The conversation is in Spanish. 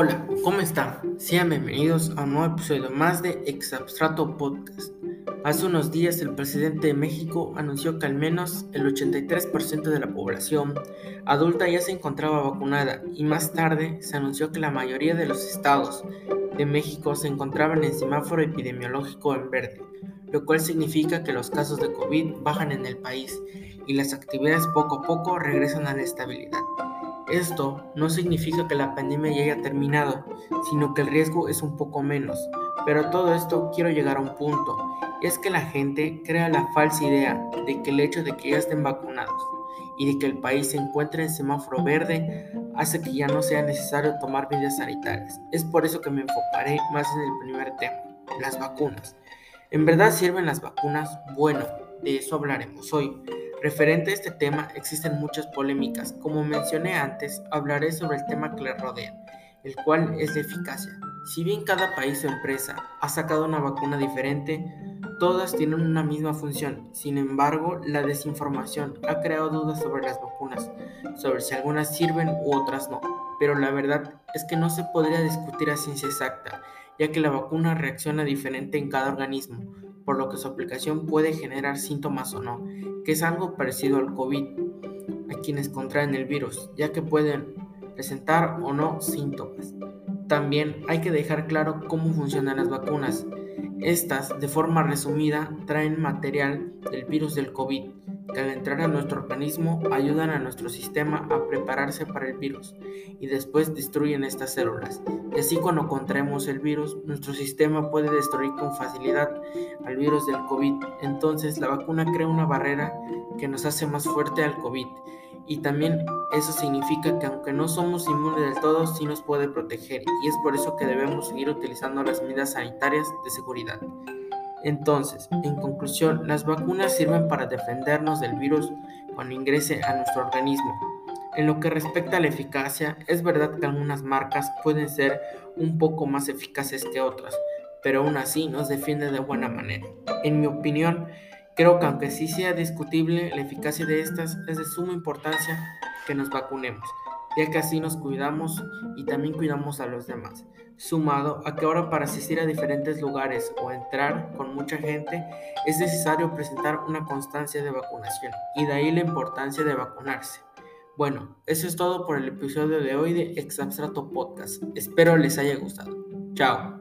Hola, ¿cómo están? Sean bienvenidos a un nuevo episodio más de Exabstrato Podcast. Hace unos días el presidente de México anunció que al menos el 83% de la población adulta ya se encontraba vacunada y más tarde se anunció que la mayoría de los estados de México se encontraban en semáforo epidemiológico en verde, lo cual significa que los casos de COVID bajan en el país y las actividades poco a poco regresan a la estabilidad. Esto no significa que la pandemia ya haya terminado, sino que el riesgo es un poco menos. Pero todo esto quiero llegar a un punto, es que la gente crea la falsa idea de que el hecho de que ya estén vacunados y de que el país se encuentre en semáforo verde hace que ya no sea necesario tomar medidas sanitarias. Es por eso que me enfocaré más en el primer tema, las vacunas. ¿En verdad sirven las vacunas? Bueno, de eso hablaremos hoy. Referente a este tema existen muchas polémicas. Como mencioné antes, hablaré sobre el tema que le rodea, el cual es la eficacia. Si bien cada país o empresa ha sacado una vacuna diferente, todas tienen una misma función. Sin embargo, la desinformación ha creado dudas sobre las vacunas, sobre si algunas sirven u otras no. Pero la verdad es que no se podría discutir a ciencia exacta, ya que la vacuna reacciona diferente en cada organismo por lo que su aplicación puede generar síntomas o no, que es algo parecido al COVID a quienes contraen el virus, ya que pueden presentar o no síntomas. También hay que dejar claro cómo funcionan las vacunas. Estas, de forma resumida, traen material del virus del COVID, que al entrar a nuestro organismo ayudan a nuestro sistema a prepararse para el virus y después destruyen estas células. Y así cuando contraemos el virus, nuestro sistema puede destruir con facilidad al virus del COVID. Entonces la vacuna crea una barrera que nos hace más fuerte al COVID. Y también eso significa que aunque no somos inmunes del todo, sí nos puede proteger. Y es por eso que debemos seguir utilizando las medidas sanitarias de seguridad. Entonces, en conclusión, las vacunas sirven para defendernos del virus cuando ingrese a nuestro organismo. En lo que respecta a la eficacia, es verdad que algunas marcas pueden ser un poco más eficaces que otras, pero aún así nos defiende de buena manera. En mi opinión, creo que aunque sí sea discutible, la eficacia de estas es de suma importancia que nos vacunemos ya que así nos cuidamos y también cuidamos a los demás. Sumado a que ahora para asistir a diferentes lugares o entrar con mucha gente es necesario presentar una constancia de vacunación y de ahí la importancia de vacunarse. Bueno, eso es todo por el episodio de hoy de Exabstrato Podcast. Espero les haya gustado. Chao.